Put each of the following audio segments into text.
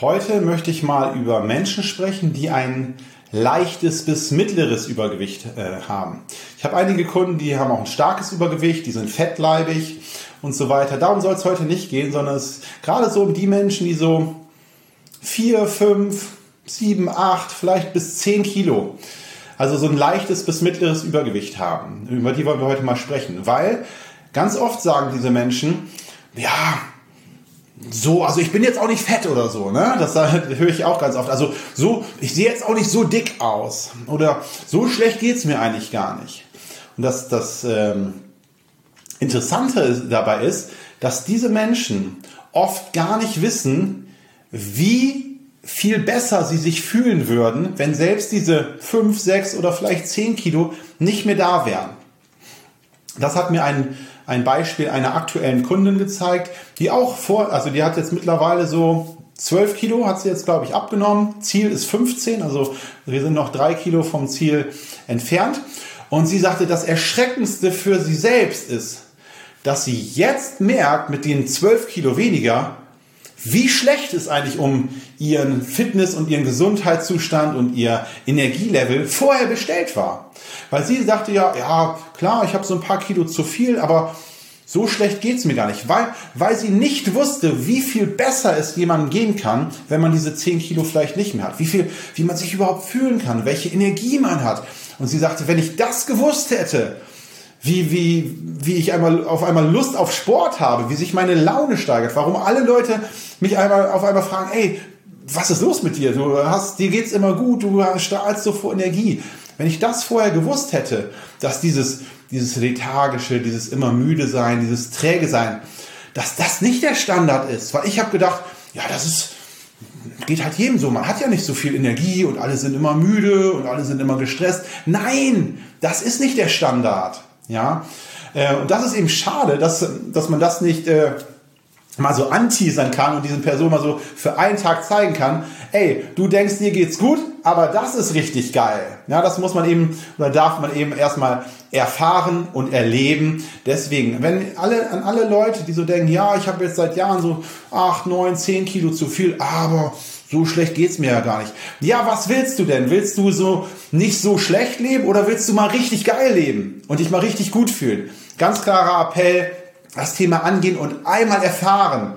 Heute möchte ich mal über Menschen sprechen, die ein leichtes bis mittleres Übergewicht äh, haben. Ich habe einige Kunden, die haben auch ein starkes Übergewicht, die sind fettleibig und so weiter. Darum soll es heute nicht gehen, sondern es gerade so um die Menschen, die so 4, 5, 7, 8, vielleicht bis 10 Kilo, also so ein leichtes bis mittleres Übergewicht haben. Über die wollen wir heute mal sprechen, weil ganz oft sagen diese Menschen, ja, so, also ich bin jetzt auch nicht fett oder so, ne? Das höre ich auch ganz oft. Also so, ich sehe jetzt auch nicht so dick aus. Oder so schlecht geht es mir eigentlich gar nicht. Und das, das ähm, Interessante dabei ist, dass diese Menschen oft gar nicht wissen, wie viel besser sie sich fühlen würden, wenn selbst diese 5, 6 oder vielleicht 10 Kilo nicht mehr da wären. Das hat mir ein ein Beispiel einer aktuellen Kundin gezeigt, die auch vor, also die hat jetzt mittlerweile so 12 Kilo hat sie jetzt, glaube ich, abgenommen. Ziel ist 15, also wir sind noch drei Kilo vom Ziel entfernt. Und sie sagte, das Erschreckendste für sie selbst ist, dass sie jetzt merkt, mit den 12 Kilo weniger, wie schlecht es eigentlich um ihren Fitness- und ihren Gesundheitszustand und ihr Energielevel vorher bestellt war. Weil sie sagte ja, ja, klar, ich habe so ein paar Kilo zu viel, aber so schlecht geht's mir gar nicht, weil, weil sie nicht wusste, wie viel besser es jemandem gehen kann, wenn man diese 10 Kilo vielleicht nicht mehr hat. Wie viel, wie man sich überhaupt fühlen kann, welche Energie man hat. Und sie sagte, wenn ich das gewusst hätte, wie, wie, wie ich einmal auf einmal Lust auf Sport habe, wie sich meine Laune steigert, warum alle Leute mich einmal auf einmal fragen, ey, was ist los mit dir? Du hast, dir geht's immer gut, du strahlst so vor Energie. Wenn ich das vorher gewusst hätte, dass dieses, dieses lethargische, dieses immer müde sein, dieses träge sein, dass das nicht der Standard ist, weil ich habe gedacht, ja, das ist, geht halt jedem so. Man hat ja nicht so viel Energie und alle sind immer müde und alle sind immer gestresst. Nein, das ist nicht der Standard. Ja, äh, und das ist eben schade, dass, dass man das nicht äh, mal so anteasern kann und diesen Person mal so für einen Tag zeigen kann, ey, du denkst, dir geht's gut, aber das ist richtig geil. Ja, das muss man eben oder darf man eben erstmal erfahren und erleben. Deswegen, wenn alle an alle Leute, die so denken, ja, ich habe jetzt seit Jahren so 8, 9, 10 Kilo zu viel, aber so schlecht geht's mir ja gar nicht. Ja, was willst du denn? Willst du so nicht so schlecht leben oder willst du mal richtig geil leben und dich mal richtig gut fühlen? Ganz klarer Appell, das Thema angehen und einmal erfahren,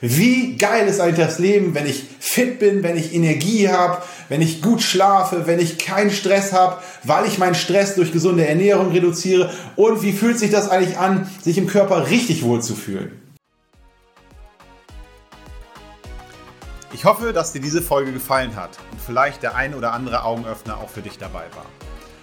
wie geil ist eigentlich das Leben, wenn ich fit bin, wenn ich Energie habe, wenn ich gut schlafe, wenn ich keinen Stress habe, weil ich meinen Stress durch gesunde Ernährung reduziere und wie fühlt sich das eigentlich an, sich im Körper richtig wohl zu fühlen? Ich hoffe, dass dir diese Folge gefallen hat und vielleicht der ein oder andere Augenöffner auch für dich dabei war.